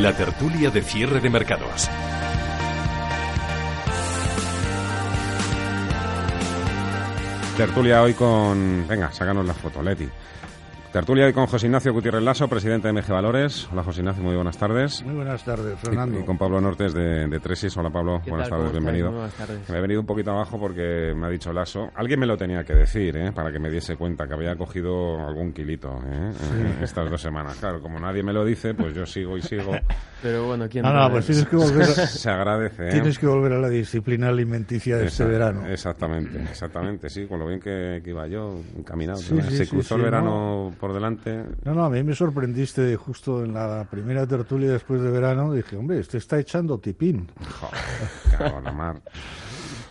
La tertulia de cierre de mercados. Tertulia hoy con... Venga, sácanos la foto, Leti. Tertulia hoy con José Ignacio Gutiérrez Lasso, presidente de MG Valores. Hola José Ignacio, muy buenas tardes. Muy buenas tardes, Fernando. Y, con Pablo Nortes de, de, Tresis. Hola Pablo, buenas tal? tardes, ¿Cómo bienvenido. estáis? Buenas tardes. Me he venido un poquito abajo porque me ha dicho Lasso. Alguien me lo tenía que decir, ¿eh? para que me diese cuenta que había cogido algún kilito ¿eh? en estas dos semanas. Claro, como nadie me lo dice, pues yo sigo y sigo. Pero bueno, ¿quién No, no? no, pues tienes que volver a, Se agradece. ¿eh? tienes que volver a la disciplina alimenticia de este verano. Exactamente, exactamente, sí, con lo bien que, que iba yo, encaminado. Sí, sí, Se sí, cruzó sí, el verano por delante. No, no, a mí me sorprendiste justo en la primera tertulia después de verano. Dije, hombre, este está echando tipín. Joder, la mar.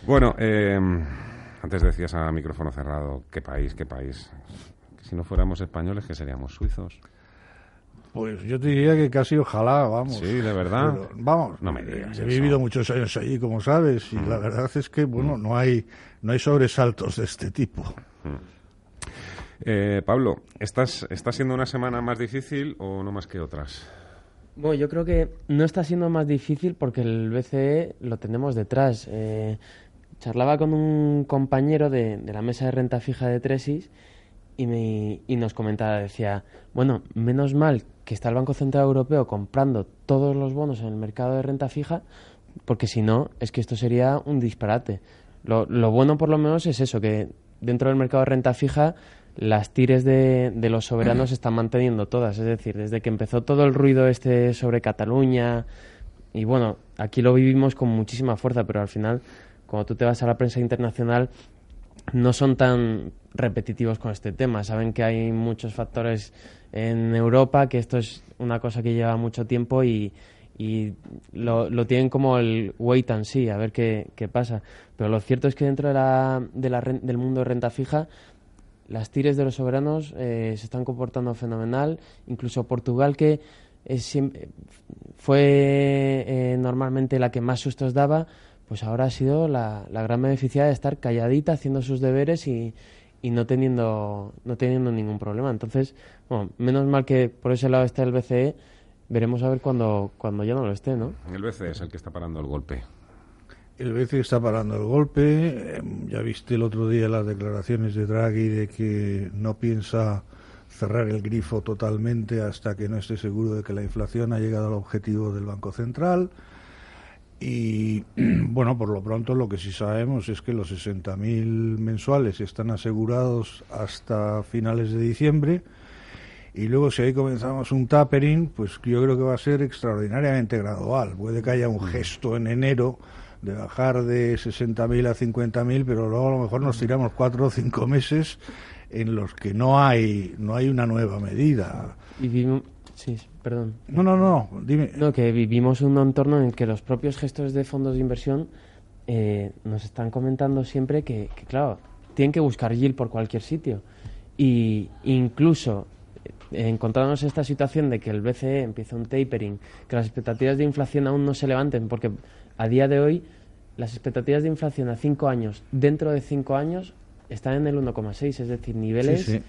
Bueno, eh, antes decías a micrófono cerrado, qué país, qué país. Si no fuéramos españoles, ¿qué seríamos? ¿Suizos? Pues yo te diría que casi ojalá, vamos. Sí, de verdad. Pero, vamos, No me digas he eso. vivido muchos años allí, como sabes, y la verdad es que, bueno, no hay, no hay sobresaltos de este tipo. Eh, Pablo, ¿estás, ¿está siendo una semana más difícil o no más que otras? Bueno, yo creo que no está siendo más difícil porque el BCE lo tenemos detrás. Eh, charlaba con un compañero de, la mesa de renta fija de Tresis y, me, y nos comentaba, decía, bueno, menos mal que está el Banco Central Europeo comprando todos los bonos en el mercado de renta fija, porque si no, es que esto sería un disparate. Lo bueno por lo menos es eso, que dentro del mercado de renta fija las tires de, los soberanos se están manteniendo todas. Es decir, desde que empezó todo el ruido este sobre Cataluña, y bueno, aquí lo vivimos con muchísima fuerza, pero al final, cuando tú te vas a la prensa internacional, no son tan repetitivos con este tema. Saben que hay muchos factores en Europa, que esto es una cosa que lleva mucho tiempo y, y lo, lo tienen como el wait and see, a ver qué, qué pasa. Pero lo cierto es que dentro de la, de del mundo de renta fija, las tires de los soberanos eh, se están comportando fenomenal. Incluso Portugal, que es siem- fue eh, normalmente la que más sustos daba, pues ahora ha sido la, la gran beneficiada de estar calladita, haciendo sus deberes y, y no teniendo no teniendo ningún problema. Entonces, bueno, menos mal que por ese lado está el BCE. Veremos a ver cuando, cuando ya no lo esté, ¿no? El BCE es el que está parando el golpe. El BCE está parando el golpe. eh, Ya viste el otro día las declaraciones de Draghi de que no piensa cerrar el grifo totalmente hasta que no esté seguro de que la inflación ha llegado al objetivo del Banco Central. Y bueno, por lo pronto lo que sí sabemos es que los 60.000 mensuales están asegurados hasta finales de diciembre. Y luego si ahí comenzamos un tapering, pues yo creo que va a ser extraordinariamente gradual. Puede que haya un gesto en enero de bajar de 60.000 a 50.000, pero luego a lo mejor nos tiramos cuatro o cinco meses en los que no hay no hay una nueva medida. Y vivimos... Sí, perdón. No, no, no, dime. No, que vivimos un entorno en el que los propios gestores de fondos de inversión eh, nos están comentando siempre que, que, claro, tienen que buscar yield por cualquier sitio. Y incluso eh, encontrarnos esta situación de que el BCE empieza un tapering, que las expectativas de inflación aún no se levanten, porque a día de hoy las expectativas de inflación a cinco años, dentro de cinco años, están en el 1,6, es decir, niveles Sí, sí.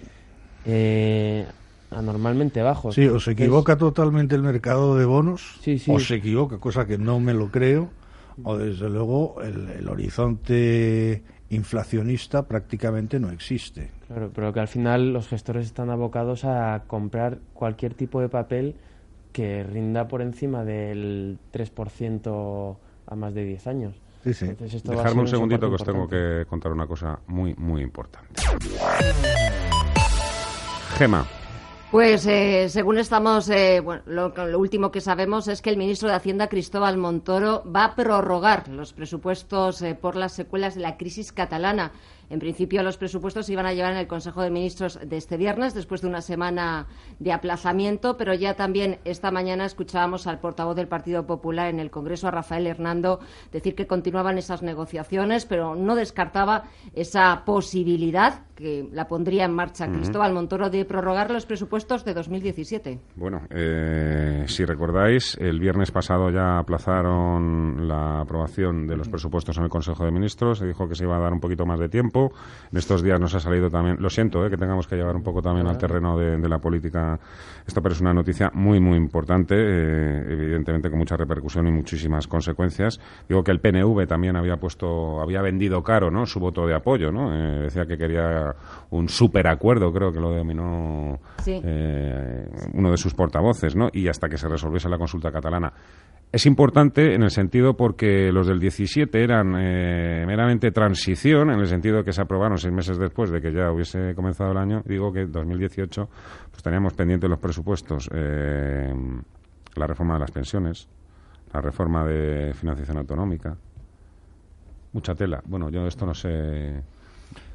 eh, anormalmente bajos. Sí, o se equivoca totalmente el mercado de bonos, sí. o se equivoca, cosa que no me lo creo, o desde luego el, el horizonte inflacionista prácticamente no existe. Claro, pero que al final los gestores están abocados a comprar cualquier tipo de papel que rinda por encima del 3% a más de 10 años. Sí, sí. Entonces esto va a Dejadme un segundito que os tengo que contar una cosa muy, muy importante. Gema, Pues eh, según estamos, eh, bueno, lo, lo último que sabemos es que el ministro de Hacienda, Cristóbal Montoro, va a prorrogar los presupuestos eh, por las secuelas de la crisis catalana. En principio, los presupuestos se iban a llevar en el Consejo de Ministros de este viernes, después de una semana de aplazamiento, pero ya también esta mañana escuchábamos al portavoz del Partido Popular en el Congreso, a Rafael Hernando, decir que continuaban esas negociaciones, pero no descartaba esa posibilidad que la pondría en marcha Cristóbal Montoro de prorrogar los presupuestos de 2017. bueno, eh, si recordáis, el viernes pasado ya aplazaron la aprobación de los presupuestos en el Consejo de Ministros. Se dijo que se iba a dar un poquito más de tiempo. En estos días nos ha salido también, lo siento, eh, que tengamos que llevar un poco también al terreno de, la política esto, pero es una noticia muy, muy importante, eh, evidentemente con mucha repercusión y muchísimas consecuencias. Digo que el PNV también había puesto, había vendido caro, ¿no? Su voto de apoyo, ¿no? Eh, decía que quería un superacuerdo, creo que lo denominó uno de sus portavoces, ¿no? Y hasta que se resolviese la consulta catalana. Es importante en el sentido porque los del 17 eran eh, meramente transición, en el sentido que se aprobaron seis meses después de que ya hubiese comenzado el año. Digo que en 2018 pues teníamos pendientes los presupuestos, eh, la reforma de las pensiones, la reforma de financiación autonómica. Mucha tela. Bueno, yo esto no sé.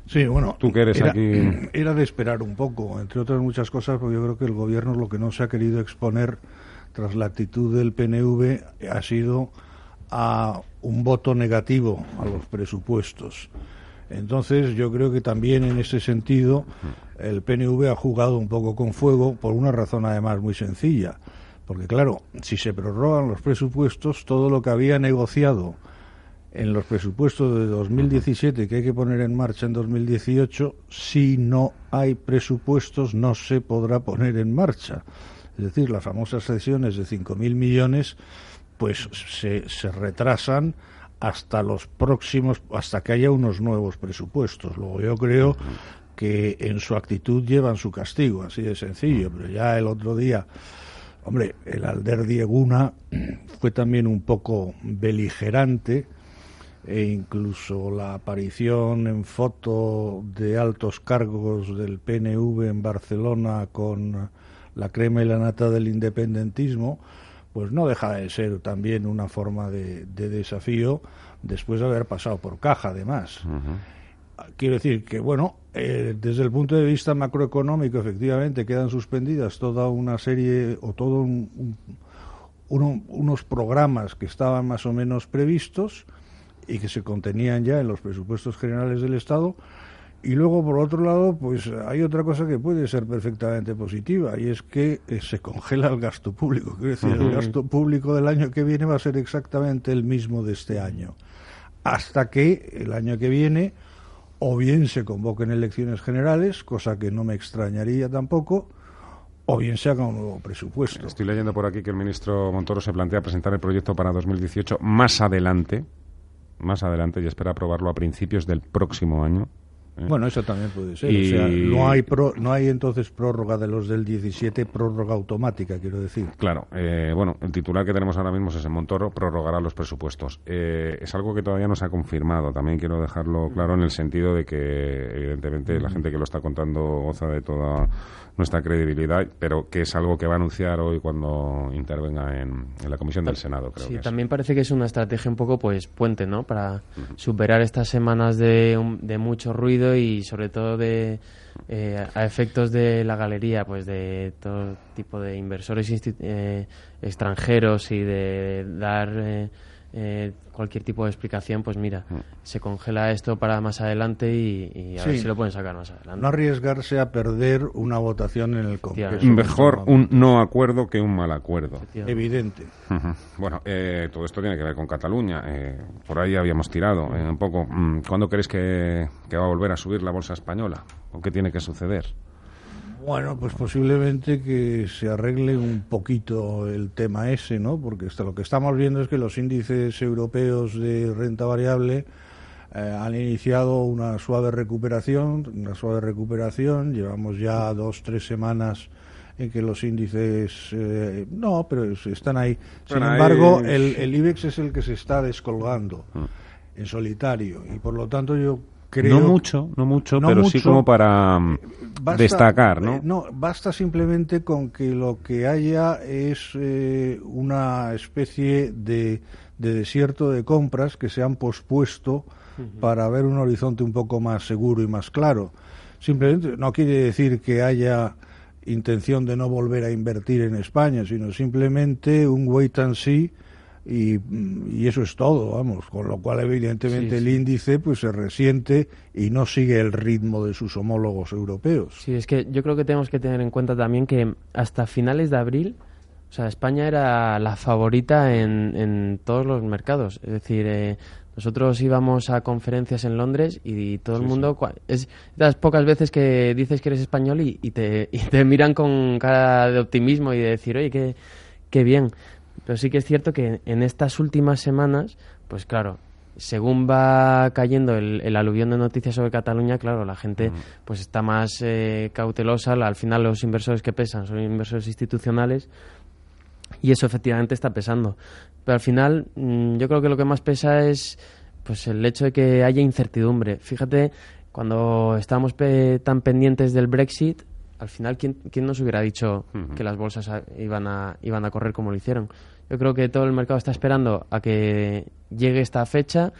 Sí, bueno, tú que eres era, aquí. Era de esperar un poco, entre otras muchas cosas, porque yo creo que el gobierno lo que no se ha querido exponer tras la actitud del PNV, ha sido a un voto negativo a los presupuestos. Entonces, yo creo que también en ese sentido el PNV ha jugado un poco con fuego por una razón además muy sencilla. Porque claro, si se prorrogan los presupuestos, todo lo que había negociado en los presupuestos de 2017 que hay que poner en marcha en 2018, si no hay presupuestos no se podrá poner en marcha es decir, las famosas sesiones de 5.000 millones, pues se, se retrasan hasta los próximos, hasta que haya unos nuevos presupuestos. Luego yo creo que en su actitud llevan su castigo, así de sencillo, pero ya el otro día, hombre, el Alder Dieguna fue también un poco beligerante e incluso la aparición en foto de altos cargos del PNV en Barcelona con la crema y la nata del independentismo, pues no deja de ser también una forma de, desafío después de haber pasado por caja, además. Quiero decir que, bueno, eh, desde el punto de vista macroeconómico, efectivamente, quedan suspendidas toda una serie o todos unos programas que estaban más o menos previstos y que se contenían ya en los presupuestos generales del Estado, y luego, por otro lado, pues hay otra cosa que puede ser perfectamente positiva y es que eh, se congela el gasto público. Quiero decir, el gasto público del año que viene va a ser exactamente el mismo de este año. Hasta que el año que viene o bien se convoquen elecciones generales, cosa que no me extrañaría tampoco, o bien se haga un nuevo presupuesto. Estoy leyendo por aquí que el ministro Montoro se plantea presentar el proyecto para 2018 más adelante, más adelante y espera aprobarlo a principios del próximo año. ¿Eh? Bueno, eso también puede ser. O sea, no hay, no hay entonces prórroga de los del 17, prórroga automática, quiero decir. Claro. Eh, bueno, el titular que tenemos ahora mismo es ese Montoro prorrogará los presupuestos. Eh, es algo que todavía no se ha confirmado. También quiero dejarlo claro en el sentido de que, evidentemente, la gente que lo está contando goza de toda nuestra credibilidad, pero que es algo que va a anunciar hoy cuando intervenga en, la comisión del Senado. Creo sí, también parece que es una estrategia un poco pues puente, ¿no? Para superar estas semanas de, de, mucho ruido y sobre todo de eh, a efectos de la galería, pues de todo tipo de inversores eh, extranjeros y de dar eh, eh, cualquier tipo de explicación, pues mira, mm. se congela esto para más adelante y, a ver si lo pueden sacar más adelante. No arriesgarse a perder una votación en el Congreso. Mejor un no acuerdo que un mal acuerdo. Evidente. Bueno, eh, todo esto tiene que ver con Cataluña. Eh, por ahí habíamos tirado un poco. Mm, ¿Cuándo crees que, que va a volver a subir la bolsa española? ¿O qué tiene que suceder? Bueno, pues posiblemente que se arregle un poquito el tema ese, ¿no? Porque lo que estamos viendo es que los índices europeos de renta variable eh, han iniciado una suave recuperación, una suave recuperación. Llevamos ya dos, tres semanas en que los índices eh, no, pero están ahí. Sin embargo, el, el IBEX es el que se está descolgando mm. en solitario y por lo tanto yo no mucho, no mucho, pero sí como para mm, destacar, ¿no? Eh, no, basta simplemente con que lo que haya es eh, una especie de, desierto de compras que se han pospuesto para ver un horizonte un poco más seguro y más claro. Simplemente no quiere decir que haya intención de no volver a invertir en España, sino simplemente un wait and see y, eso es todo, vamos, con lo cual evidentemente el índice pues se resiente y no sigue el ritmo de sus homólogos europeos. Sí, es que yo creo que tenemos que tener en cuenta también que hasta finales de abril, o sea, España era la favorita en, en todos los mercados, es decir, eh, Nosotros íbamos a conferencias en Londres y, todo el mundo... Es las pocas veces que dices que eres español y, te, y te miran con cara de optimismo y de decir, oye, qué, qué bien. Pero sí que es cierto que en estas últimas semanas, pues claro, según va cayendo el, aluvión de noticias sobre Cataluña, claro, la gente pues está más eh, cautelosa. Al final los inversores que pesan son inversores institucionales y eso efectivamente está pesando. Pero al final mm, yo creo que lo que más pesa es pues el hecho de que haya incertidumbre. Fíjate, cuando estábamos tan pendientes del Brexit, al final, ¿quién, quién nos hubiera dicho que las bolsas iban a, iban a correr como lo hicieron? Yo creo que todo el mercado está esperando a que llegue esta fecha,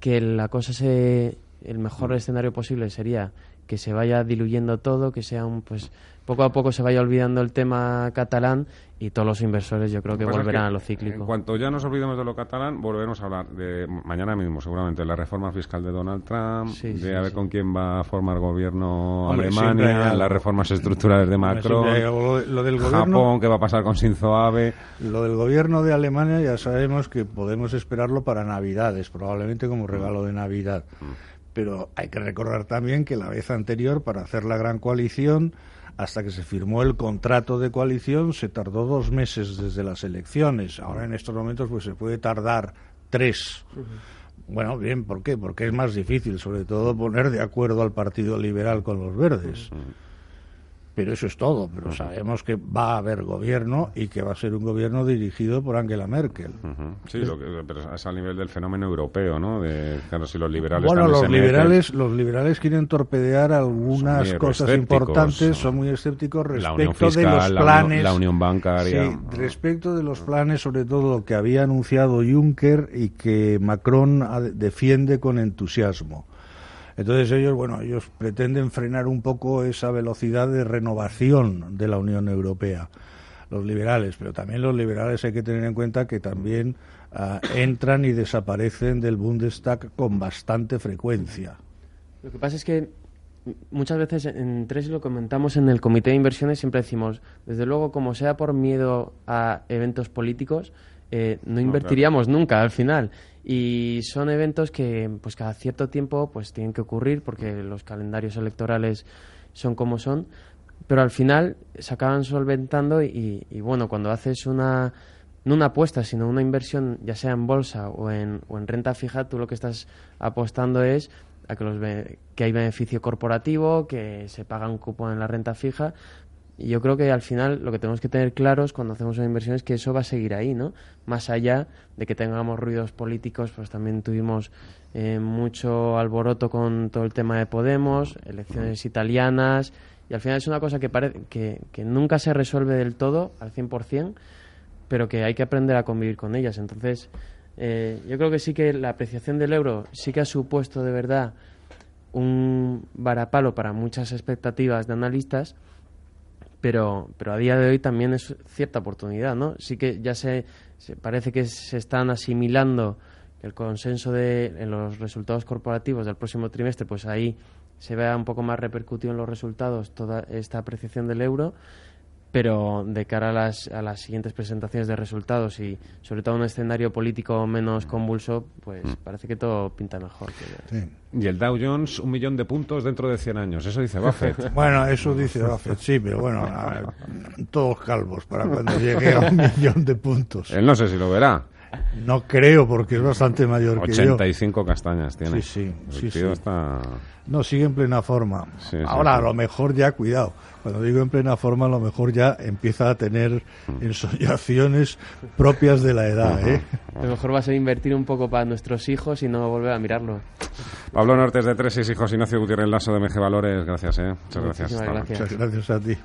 que la cosa se, el mejor escenario posible sería que se vaya diluyendo todo, que sea un pues poco a poco se vaya olvidando el tema catalán y todos los inversores yo creo que volverán a lo cíclico. En cuanto ya nos olvidemos de lo catalán, volveremos a hablar de mañana mismo seguramente de la reforma fiscal de Donald Trump, de a ver con quién va a formar gobierno Alemania, las reformas estructurales de Macron, lo, del gobierno, Japón, qué va a pasar con Shinzo Abe. Lo del gobierno de Alemania ya sabemos que podemos esperarlo para Navidades, probablemente como regalo de Navidad. Mm. Pero hay que recordar también que la vez anterior, para hacer la gran coalición, hasta que se firmó el contrato de coalición se tardó dos meses desde las elecciones. Ahora en estos momentos pues se puede tardar tres. Bueno, bien, ¿por qué? Porque es más difícil, sobre todo, poner de acuerdo al Partido Liberal con los verdes pero eso es todo. Pero sabemos que va a haber gobierno y que va a ser un gobierno dirigido por Angela Merkel. Sí, pero es a nivel del fenómeno europeo, ¿no? De, claro, si los liberales. Bueno, los liberales, los liberales quieren torpedear algunas cosas importantes, son muy escépticos respecto de los planes. La, unión bancaria. Sí, respecto de los planes, sobre todo lo que había anunciado Juncker y que Macron defiende con entusiasmo. Entonces ellos, bueno, ellos pretenden frenar un poco esa velocidad de renovación de la Unión Europea, los liberales, pero también los liberales hay que tener en cuenta que también ah, entran y desaparecen del Bundestag con bastante frecuencia. Lo que pasa es que muchas veces en tres lo comentamos en el comité de inversiones siempre decimos desde luego como sea por miedo a eventos políticos eh, no invertiríamos nunca al final. Y son eventos que pues cada cierto tiempo pues tienen que ocurrir porque los calendarios electorales son como son pero al final se acaban solventando y, bueno cuando haces una no una apuesta sino una inversión ya sea en bolsa o en, o en renta fija tú lo que estás apostando es a que, los, que hay beneficio corporativo que se paga un cupo en la renta fija y yo creo que al final lo que tenemos que tener claros cuando hacemos una inversión es que eso va a seguir ahí, ¿no? Más allá de que tengamos ruidos políticos, pues también tuvimos eh, mucho alboroto con todo el tema de Podemos, elecciones italianas, y al final es una cosa que, que, que nunca se resuelve del todo, al 100%, pero que hay que aprender a convivir con ellas. Entonces, eh, yo creo que sí que la apreciación del euro sí que ha supuesto de verdad un varapalo para muchas expectativas de analistas, pero, pero a día de hoy también es cierta oportunidad, ¿no? Sí que ya se, parece que se están asimilando el consenso de en los resultados corporativos del próximo trimestre, pues ahí se vea un poco más repercutido en los resultados toda esta apreciación del euro pero de cara a las, a las siguientes presentaciones de resultados y sobre todo un escenario político menos convulso, pues mm. parece que todo pinta mejor. Y el Dow Jones, un millón de puntos dentro de 100 años, eso dice Buffett. bueno, eso dice Buffett, sí, pero bueno, todos calvos para cuando llegue a un millón de puntos. Él no sé si lo verá. No creo, porque es bastante mayor que yo. 85 castañas tiene. Sí, sí. sí, Está... No, sigue en plena forma. Ahora, a lo mejor ya, cuidado, cuando digo en plena forma, a lo mejor ya empieza a tener ensoñaciones propias de la edad. ¿eh? Lo mejor va a ser invertir un poco para nuestros hijos y no volver a mirarlo. Pablo Nortes de Tres, hijos, Ignacio Gutiérrez Lasso de MG Valores, gracias. ¿eh? Muchas gracias. gracias. Muchas gracias a ti.